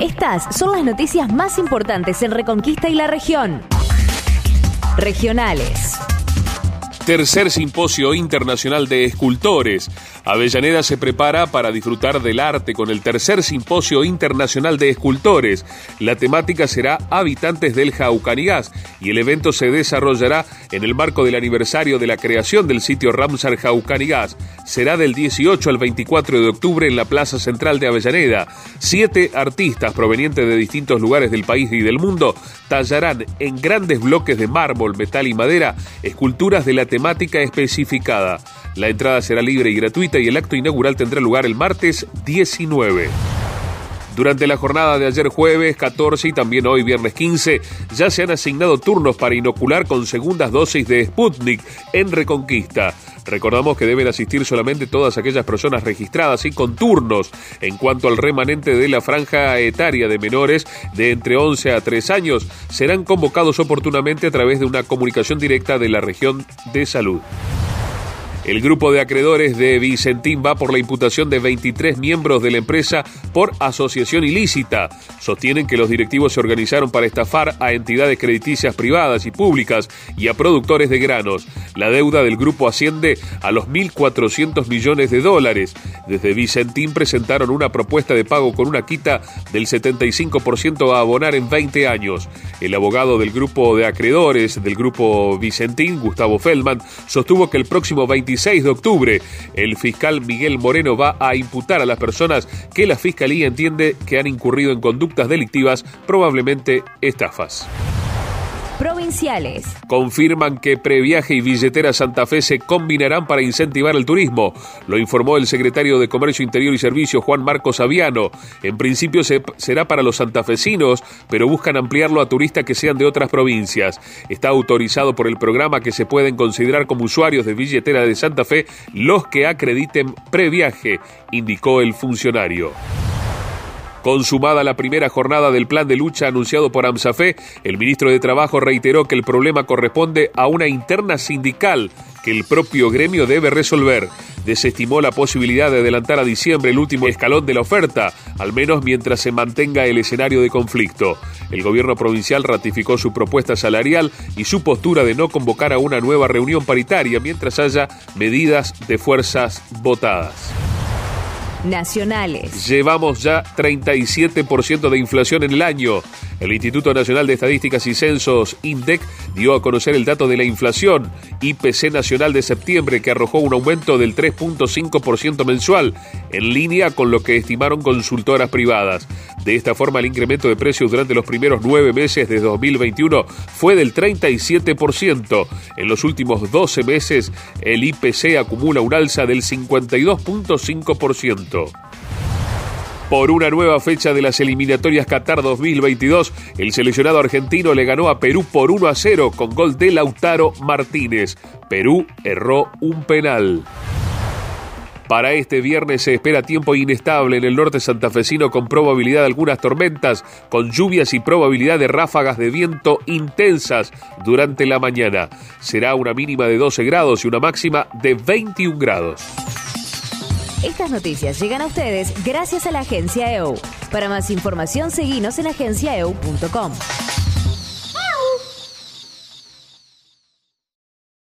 Estas son las noticias más importantes en Reconquista y la región. Regionales. Tercer Simposio Internacional de Escultores. Avellaneda se prepara para disfrutar del arte con el Tercer Simposio Internacional de Escultores. La temática será Habitantes del Jaucanigás y el evento se desarrollará en el marco del aniversario de la creación del sitio Ramsar Jaucanigás. Será del 18 al 24 de octubre en la Plaza Central de Avellaneda. Siete artistas provenientes de distintos lugares del país y del mundo tallarán en grandes bloques de mármol, metal y madera esculturas de la temática especificada. La entrada será libre y gratuita y el acto inaugural tendrá lugar el martes 19. Durante la jornada de ayer jueves 14 y también hoy viernes 15, ya se han asignado turnos para inocular con segundas dosis de Sputnik en Reconquista. Recordamos que deben asistir solamente todas aquellas personas registradas y con turnos. En cuanto al remanente de la franja etaria de menores de entre 11 a 3 años, serán convocados oportunamente a través de una comunicación directa de la región de salud. El grupo de acreedores de Vicentín va por la imputación de 23 miembros de la empresa por asociación ilícita. Sostienen que los directivos se organizaron para estafar a entidades crediticias privadas y públicas y a productores de granos. La deuda del grupo asciende a los 1.400 millones de dólares. Desde Vicentín presentaron una propuesta de pago con una quita del 75% a abonar en 20 años. El abogado del grupo de acreedores del grupo Vicentín, Gustavo Feldman, sostuvo que el próximo 25 6 de octubre. El fiscal Miguel Moreno va a imputar a las personas que la Fiscalía entiende que han incurrido en conductas delictivas, probablemente estafas provinciales. Confirman que Previaje y Billetera Santa Fe se combinarán para incentivar el turismo. Lo informó el secretario de Comercio Interior y Servicios, Juan Marcos Aviano. En principio será para los santafesinos, pero buscan ampliarlo a turistas que sean de otras provincias. Está autorizado por el programa que se pueden considerar como usuarios de Billetera de Santa Fe los que acrediten previaje, indicó el funcionario. Consumada la primera jornada del plan de lucha anunciado por AMSAFE, el ministro de Trabajo reiteró que el problema corresponde a una interna sindical que el propio gremio debe resolver. Desestimó la posibilidad de adelantar a diciembre el último escalón de la oferta, al menos mientras se mantenga el escenario de conflicto. El gobierno provincial ratificó su propuesta salarial y su postura de no convocar a una nueva reunión paritaria mientras haya medidas de fuerzas votadas nacionales. Llevamos ya 37% de inflación en el año. El Instituto Nacional de Estadísticas y Censos, INDEC, dio a conocer el dato de la inflación, IPC nacional de septiembre, que arrojó un aumento del 3.5% mensual, en línea con lo que estimaron consultoras privadas. De esta forma, el incremento de precios durante los primeros nueve meses de 2021 fue del 37%. En los últimos 12 meses, el IPC acumula un alza del 52.5%. Por una nueva fecha de las eliminatorias Qatar 2022, el seleccionado argentino le ganó a Perú por 1 a 0 con gol de Lautaro Martínez. Perú erró un penal. Para este viernes se espera tiempo inestable en el norte santafesino con probabilidad de algunas tormentas, con lluvias y probabilidad de ráfagas de viento intensas durante la mañana. Será una mínima de 12 grados y una máxima de 21 grados. Estas noticias llegan a ustedes gracias a la agencia EU. Para más información, seguimos en agenciaeu.com.